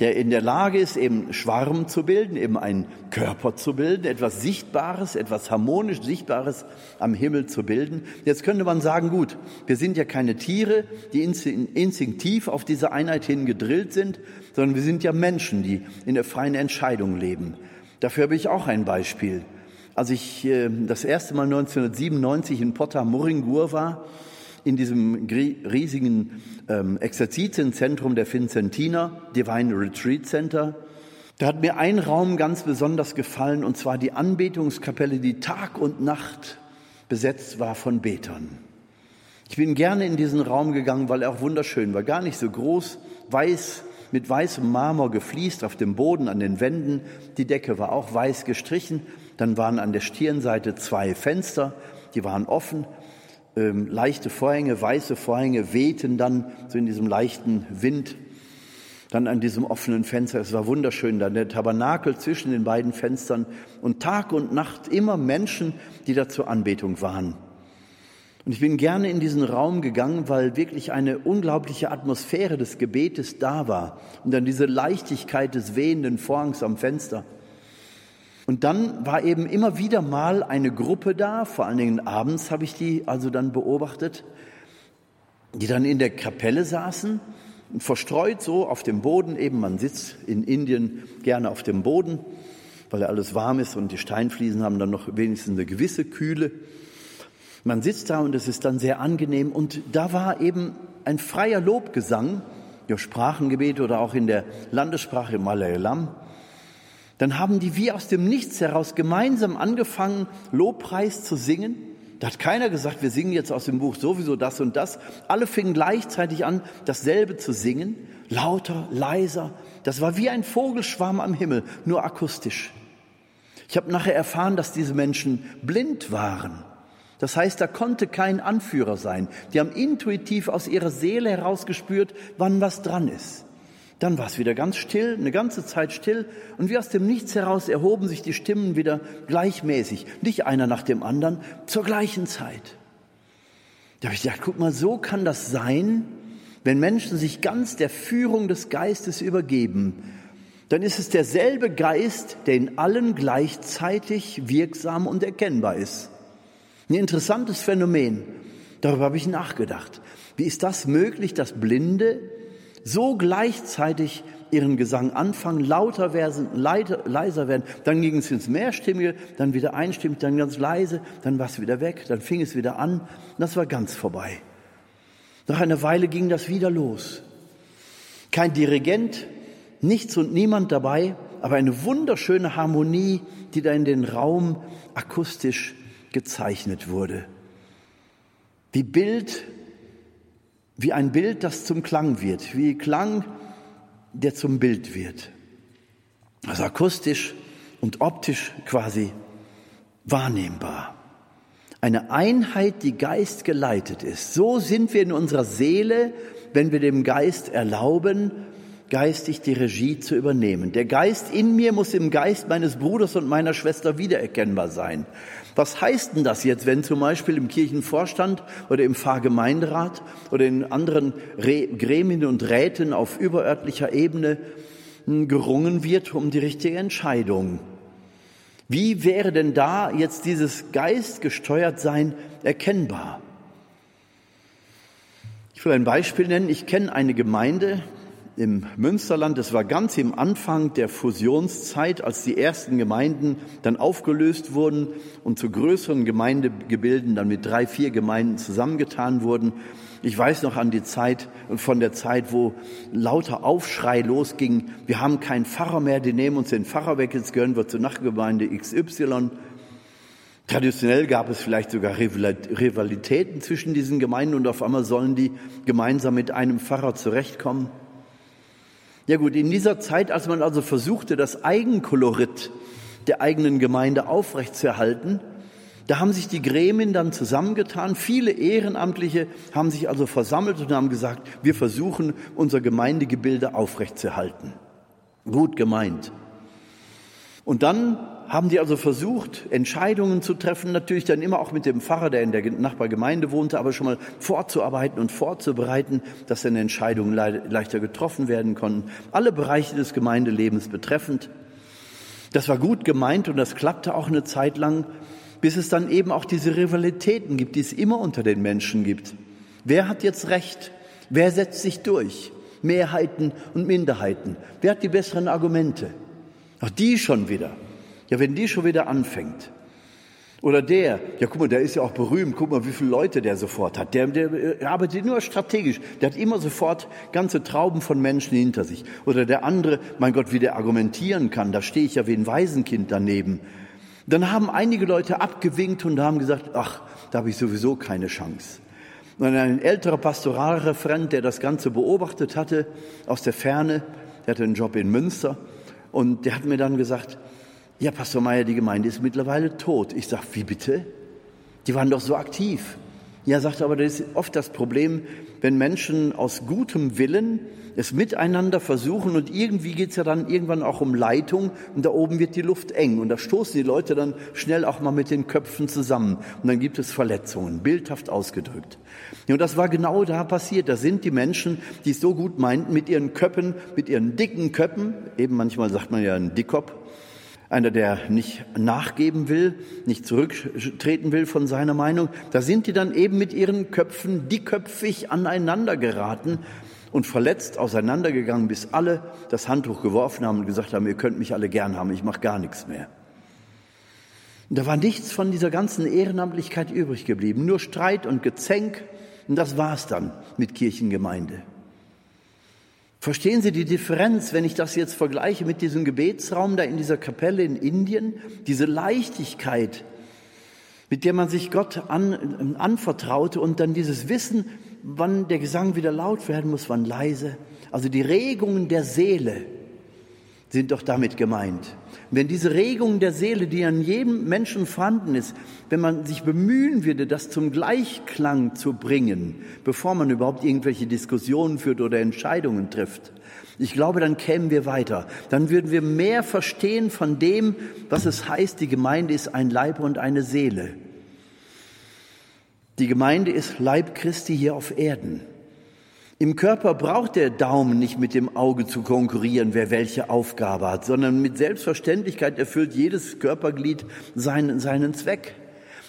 der in der Lage ist, eben Schwarm zu bilden, eben einen Körper zu bilden, etwas Sichtbares, etwas harmonisch Sichtbares am Himmel zu bilden. Jetzt könnte man sagen, gut, wir sind ja keine Tiere, die instinktiv auf diese Einheit hin gedrillt sind, sondern wir sind ja Menschen, die in der freien Entscheidung leben. Dafür habe ich auch ein Beispiel. Als ich äh, das erste Mal 1997 in Potta Moringur war, in diesem riesigen ähm, Exerzitienzentrum der Vincentiner, Divine Retreat Center. Da hat mir ein Raum ganz besonders gefallen, und zwar die Anbetungskapelle, die Tag und Nacht besetzt war von Betern. Ich bin gerne in diesen Raum gegangen, weil er auch wunderschön war. Gar nicht so groß, weiß, mit weißem Marmor gefliest auf dem Boden, an den Wänden. Die Decke war auch weiß gestrichen. Dann waren an der Stirnseite zwei Fenster, die waren offen ähm, leichte Vorhänge, weiße Vorhänge wehten dann so in diesem leichten Wind, dann an diesem offenen Fenster. Es war wunderschön, dann der Tabernakel zwischen den beiden Fenstern und Tag und Nacht immer Menschen, die da zur Anbetung waren. Und ich bin gerne in diesen Raum gegangen, weil wirklich eine unglaubliche Atmosphäre des Gebetes da war und dann diese Leichtigkeit des wehenden Vorhangs am Fenster. Und dann war eben immer wieder mal eine Gruppe da, vor allen Dingen abends habe ich die also dann beobachtet, die dann in der Kapelle saßen, verstreut so auf dem Boden, eben man sitzt in Indien gerne auf dem Boden, weil alles warm ist und die Steinfliesen haben dann noch wenigstens eine gewisse Kühle. Man sitzt da und es ist dann sehr angenehm. Und da war eben ein freier Lobgesang, ja Sprachengebet oder auch in der Landessprache Malayalam dann haben die wie aus dem Nichts heraus gemeinsam angefangen, Lobpreis zu singen. Da hat keiner gesagt, wir singen jetzt aus dem Buch sowieso das und das. Alle fingen gleichzeitig an, dasselbe zu singen, lauter, leiser. Das war wie ein Vogelschwarm am Himmel, nur akustisch. Ich habe nachher erfahren, dass diese Menschen blind waren. Das heißt, da konnte kein Anführer sein. Die haben intuitiv aus ihrer Seele herausgespürt, wann was dran ist. Dann war es wieder ganz still, eine ganze Zeit still, und wie aus dem Nichts heraus erhoben sich die Stimmen wieder gleichmäßig, nicht einer nach dem anderen, zur gleichen Zeit. Da habe ich gedacht, guck mal, so kann das sein, wenn Menschen sich ganz der Führung des Geistes übergeben. Dann ist es derselbe Geist, der in allen gleichzeitig wirksam und erkennbar ist. Ein interessantes Phänomen. Darüber habe ich nachgedacht. Wie ist das möglich, dass Blinde so gleichzeitig ihren Gesang anfangen, lauter werden, leiser werden, dann ging es ins Mehrstimmige, dann wieder einstimmig, dann ganz leise, dann war es wieder weg, dann fing es wieder an, das war ganz vorbei. Nach einer Weile ging das wieder los. Kein Dirigent, nichts und niemand dabei, aber eine wunderschöne Harmonie, die da in den Raum akustisch gezeichnet wurde. Wie Bild wie ein Bild, das zum Klang wird, wie Klang, der zum Bild wird. Also akustisch und optisch quasi wahrnehmbar. Eine Einheit, die Geist geleitet ist. So sind wir in unserer Seele, wenn wir dem Geist erlauben, geistig die Regie zu übernehmen. Der Geist in mir muss im Geist meines Bruders und meiner Schwester wiedererkennbar sein. Was heißt denn das jetzt, wenn zum Beispiel im Kirchenvorstand oder im Pfarrgemeinderat oder in anderen Gremien und Räten auf überörtlicher Ebene hm, gerungen wird um die richtige Entscheidung? Wie wäre denn da jetzt dieses geistgesteuert sein erkennbar? Ich will ein Beispiel nennen. Ich kenne eine Gemeinde, im Münsterland. Das war ganz im Anfang der Fusionszeit, als die ersten Gemeinden dann aufgelöst wurden und zu größeren Gemeindegebilden dann mit drei, vier Gemeinden zusammengetan wurden. Ich weiß noch an die Zeit, von der Zeit, wo lauter Aufschrei losging. Wir haben keinen Pfarrer mehr, die nehmen uns den Pfarrer weg, jetzt gehören wir zur Nachgemeinde XY. Traditionell gab es vielleicht sogar Rivalitäten zwischen diesen Gemeinden und auf einmal sollen die gemeinsam mit einem Pfarrer zurechtkommen. Ja gut, in dieser Zeit, als man also versuchte, das Eigenkolorit der eigenen Gemeinde aufrechtzuerhalten, da haben sich die Gremien dann zusammengetan. Viele Ehrenamtliche haben sich also versammelt und haben gesagt, wir versuchen, unser Gemeindegebilde aufrechtzuerhalten. Gut gemeint. Und dann haben die also versucht, Entscheidungen zu treffen, natürlich dann immer auch mit dem Pfarrer, der in der Nachbargemeinde wohnte, aber schon mal vorzuarbeiten und vorzubereiten, dass dann Entscheidungen leichter getroffen werden konnten. Alle Bereiche des Gemeindelebens betreffend. Das war gut gemeint und das klappte auch eine Zeit lang, bis es dann eben auch diese Rivalitäten gibt, die es immer unter den Menschen gibt. Wer hat jetzt Recht? Wer setzt sich durch? Mehrheiten und Minderheiten. Wer hat die besseren Argumente? Auch die schon wieder. Ja, wenn die schon wieder anfängt. Oder der, ja guck mal, der ist ja auch berühmt, guck mal, wie viele Leute der sofort hat. Der, der, der arbeitet nur strategisch, der hat immer sofort ganze Trauben von Menschen hinter sich. Oder der andere, mein Gott, wie der argumentieren kann, da stehe ich ja wie ein Waisenkind daneben. Dann haben einige Leute abgewinkt und haben gesagt, ach, da habe ich sowieso keine Chance. Und ein älterer Pastoralreferent, der das Ganze beobachtet hatte, aus der Ferne, der hatte einen Job in Münster, und der hat mir dann gesagt, ja, Pastor Meier, die Gemeinde ist mittlerweile tot. Ich sage, wie bitte? Die waren doch so aktiv. Ja, sagt aber, das ist oft das Problem, wenn Menschen aus gutem Willen es miteinander versuchen und irgendwie geht's ja dann irgendwann auch um Leitung und da oben wird die Luft eng und da stoßen die Leute dann schnell auch mal mit den Köpfen zusammen und dann gibt es Verletzungen, bildhaft ausgedrückt. Ja, und das war genau da passiert. Da sind die Menschen, die es so gut meinten, mit ihren Köppen, mit ihren dicken Köppen, eben manchmal sagt man ja ein Dickkopf, einer, der nicht nachgeben will, nicht zurücktreten will von seiner Meinung, da sind die dann eben mit ihren Köpfen dickköpfig aneinander geraten und verletzt auseinandergegangen, bis alle das Handtuch geworfen haben und gesagt haben, ihr könnt mich alle gern haben, ich mache gar nichts mehr. Und da war nichts von dieser ganzen Ehrenamtlichkeit übrig geblieben, nur Streit und Gezänk, und das war's dann mit Kirchengemeinde. Verstehen Sie die Differenz, wenn ich das jetzt vergleiche mit diesem Gebetsraum da in dieser Kapelle in Indien? Diese Leichtigkeit, mit der man sich Gott an, anvertraute und dann dieses Wissen, wann der Gesang wieder laut werden muss, wann leise. Also die Regungen der Seele sind doch damit gemeint. Wenn diese Regung der Seele, die an jedem Menschen vorhanden ist, wenn man sich bemühen würde, das zum Gleichklang zu bringen, bevor man überhaupt irgendwelche Diskussionen führt oder Entscheidungen trifft, ich glaube, dann kämen wir weiter. Dann würden wir mehr verstehen von dem, was es heißt, die Gemeinde ist ein Leib und eine Seele. Die Gemeinde ist Leib Christi hier auf Erden. Im Körper braucht der Daumen nicht mit dem Auge zu konkurrieren, wer welche Aufgabe hat, sondern mit Selbstverständlichkeit erfüllt jedes Körperglied seinen, seinen Zweck.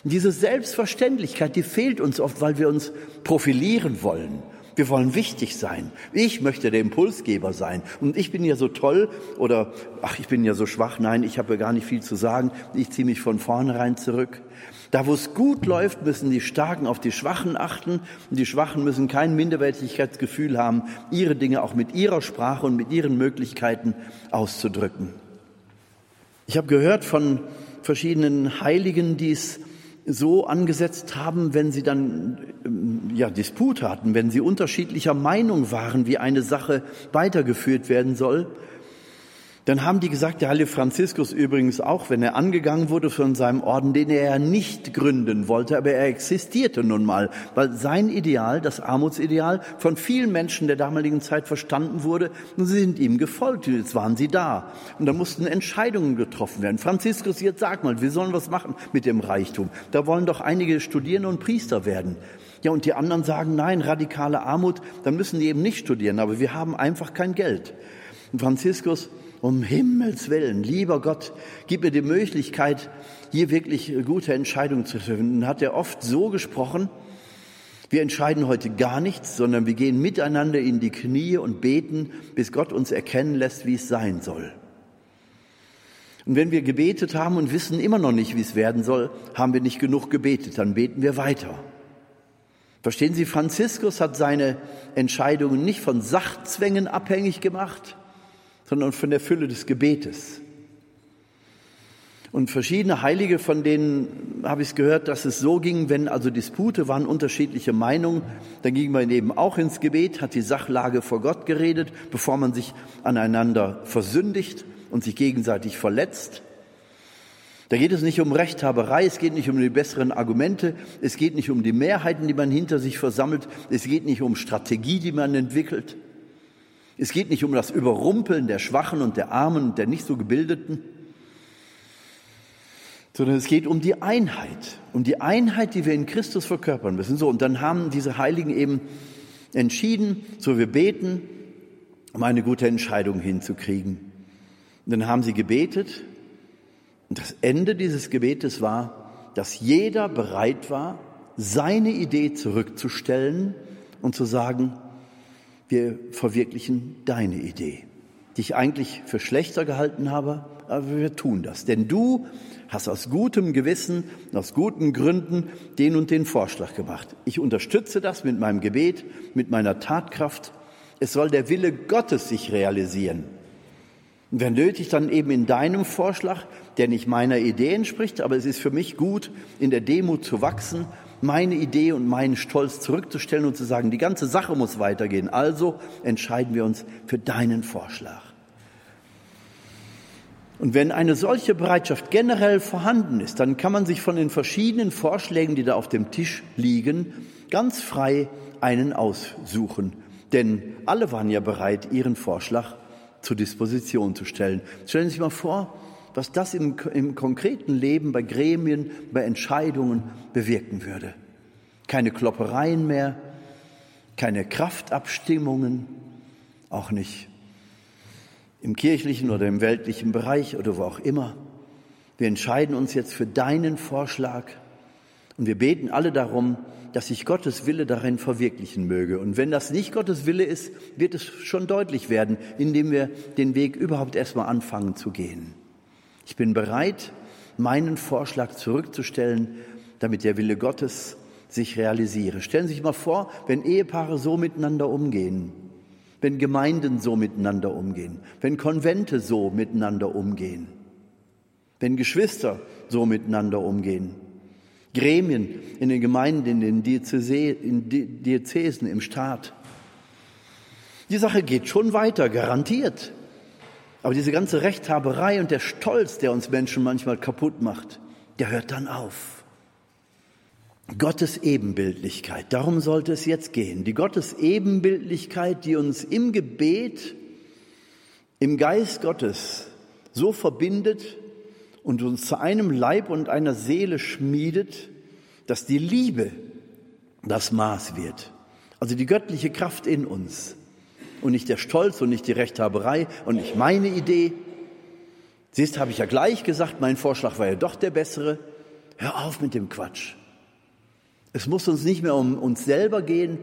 Diese Selbstverständlichkeit, die fehlt uns oft, weil wir uns profilieren wollen. Wir wollen wichtig sein. Ich möchte der Impulsgeber sein. Und ich bin ja so toll oder, ach, ich bin ja so schwach. Nein, ich habe ja gar nicht viel zu sagen. Ich ziehe mich von vornherein zurück. Da, wo es gut läuft, müssen die Starken auf die Schwachen achten und die Schwachen müssen kein Minderwertigkeitsgefühl haben, ihre Dinge auch mit ihrer Sprache und mit ihren Möglichkeiten auszudrücken. Ich habe gehört von verschiedenen Heiligen, die es so angesetzt haben, wenn sie dann ähm, ja, Disput hatten, wenn sie unterschiedlicher Meinung waren, wie eine Sache weitergeführt werden soll, dann haben die gesagt, der heilige Franziskus übrigens auch, wenn er angegangen wurde von seinem Orden, den er nicht gründen wollte, aber er existierte nun mal, weil sein Ideal, das Armutsideal, von vielen Menschen der damaligen Zeit verstanden wurde und sie sind ihm gefolgt. Jetzt waren sie da. Und da mussten Entscheidungen getroffen werden. Franziskus, jetzt sag mal, wir sollen was machen mit dem Reichtum. Da wollen doch einige studieren und Priester werden. Ja, und die anderen sagen, nein, radikale Armut, dann müssen die eben nicht studieren, aber wir haben einfach kein Geld. Und Franziskus um Himmels Willen, lieber Gott, gib mir die Möglichkeit, hier wirklich gute Entscheidungen zu treffen. Hat er oft so gesprochen, wir entscheiden heute gar nichts, sondern wir gehen miteinander in die Knie und beten, bis Gott uns erkennen lässt, wie es sein soll. Und wenn wir gebetet haben und wissen immer noch nicht, wie es werden soll, haben wir nicht genug gebetet, dann beten wir weiter. Verstehen Sie, Franziskus hat seine Entscheidungen nicht von Sachzwängen abhängig gemacht, sondern von der Fülle des Gebetes. Und verschiedene Heilige, von denen habe ich gehört, dass es so ging, wenn also Dispute waren, unterschiedliche Meinungen, dann ging man eben auch ins Gebet, hat die Sachlage vor Gott geredet, bevor man sich aneinander versündigt und sich gegenseitig verletzt. Da geht es nicht um Rechthaberei, es geht nicht um die besseren Argumente, es geht nicht um die Mehrheiten, die man hinter sich versammelt, es geht nicht um Strategie, die man entwickelt. Es geht nicht um das Überrumpeln der Schwachen und der Armen und der nicht so Gebildeten, sondern es geht um die Einheit, um die Einheit, die wir in Christus verkörpern müssen. So, und dann haben diese Heiligen eben entschieden, so wir beten, um eine gute Entscheidung hinzukriegen. Und dann haben sie gebetet und das Ende dieses Gebetes war, dass jeder bereit war, seine Idee zurückzustellen und zu sagen, wir verwirklichen deine Idee, die ich eigentlich für schlechter gehalten habe, aber wir tun das. Denn du hast aus gutem Gewissen, aus guten Gründen den und den Vorschlag gemacht. Ich unterstütze das mit meinem Gebet, mit meiner Tatkraft. Es soll der Wille Gottes sich realisieren. Und wenn nötig, dann eben in deinem Vorschlag, der nicht meiner Idee entspricht, aber es ist für mich gut, in der Demut zu wachsen meine Idee und meinen Stolz zurückzustellen und zu sagen, die ganze Sache muss weitergehen. Also entscheiden wir uns für deinen Vorschlag. Und wenn eine solche Bereitschaft generell vorhanden ist, dann kann man sich von den verschiedenen Vorschlägen, die da auf dem Tisch liegen, ganz frei einen aussuchen. Denn alle waren ja bereit, ihren Vorschlag zur Disposition zu stellen. Stellen Sie sich mal vor, was das im, im konkreten Leben bei Gremien, bei Entscheidungen bewirken würde. Keine Kloppereien mehr, keine Kraftabstimmungen, auch nicht im kirchlichen oder im weltlichen Bereich oder wo auch immer. Wir entscheiden uns jetzt für deinen Vorschlag und wir beten alle darum, dass sich Gottes Wille darin verwirklichen möge. Und wenn das nicht Gottes Wille ist, wird es schon deutlich werden, indem wir den Weg überhaupt erstmal anfangen zu gehen. Ich bin bereit, meinen Vorschlag zurückzustellen, damit der Wille Gottes sich realisiere. Stellen Sie sich mal vor, wenn Ehepaare so miteinander umgehen, wenn Gemeinden so miteinander umgehen, wenn Konvente so miteinander umgehen, wenn Geschwister so miteinander umgehen, Gremien in den Gemeinden, in den Diözesen, im Staat. Die Sache geht schon weiter, garantiert. Aber diese ganze Rechthaberei und der Stolz, der uns Menschen manchmal kaputt macht, der hört dann auf. Gottes Ebenbildlichkeit, darum sollte es jetzt gehen. Die Gottes Ebenbildlichkeit, die uns im Gebet, im Geist Gottes so verbindet und uns zu einem Leib und einer Seele schmiedet, dass die Liebe das Maß wird. Also die göttliche Kraft in uns und nicht der Stolz und nicht die Rechthaberei und nicht meine Idee. Siehst, habe ich ja gleich gesagt, mein Vorschlag war ja doch der bessere. Hör auf mit dem Quatsch. Es muss uns nicht mehr um uns selber gehen,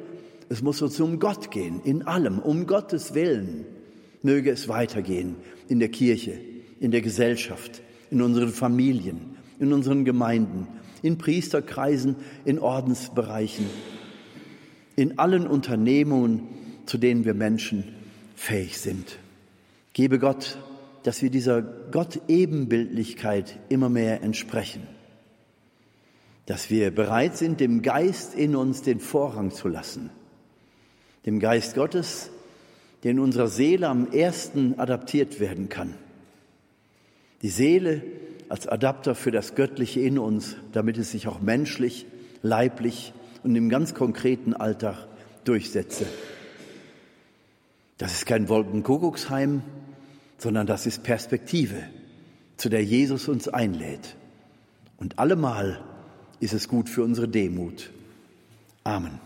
es muss uns um Gott gehen, in allem, um Gottes Willen. Möge es weitergehen in der Kirche, in der Gesellschaft, in unseren Familien, in unseren Gemeinden, in Priesterkreisen, in Ordensbereichen, in allen Unternehmungen, zu denen wir Menschen fähig sind. Gebe Gott, dass wir dieser Gott-Ebenbildlichkeit immer mehr entsprechen. dass wir bereit sind, dem Geist in uns den Vorrang zu lassen, dem Geist Gottes, der in unserer Seele am ersten adaptiert werden kann. Die Seele als Adapter für das Göttliche in uns, damit es sich auch menschlich, leiblich und im ganz konkreten Alltag durchsetze. Das ist kein Wolkenkuckucksheim, sondern das ist Perspektive, zu der Jesus uns einlädt. Und allemal ist es gut für unsere Demut. Amen.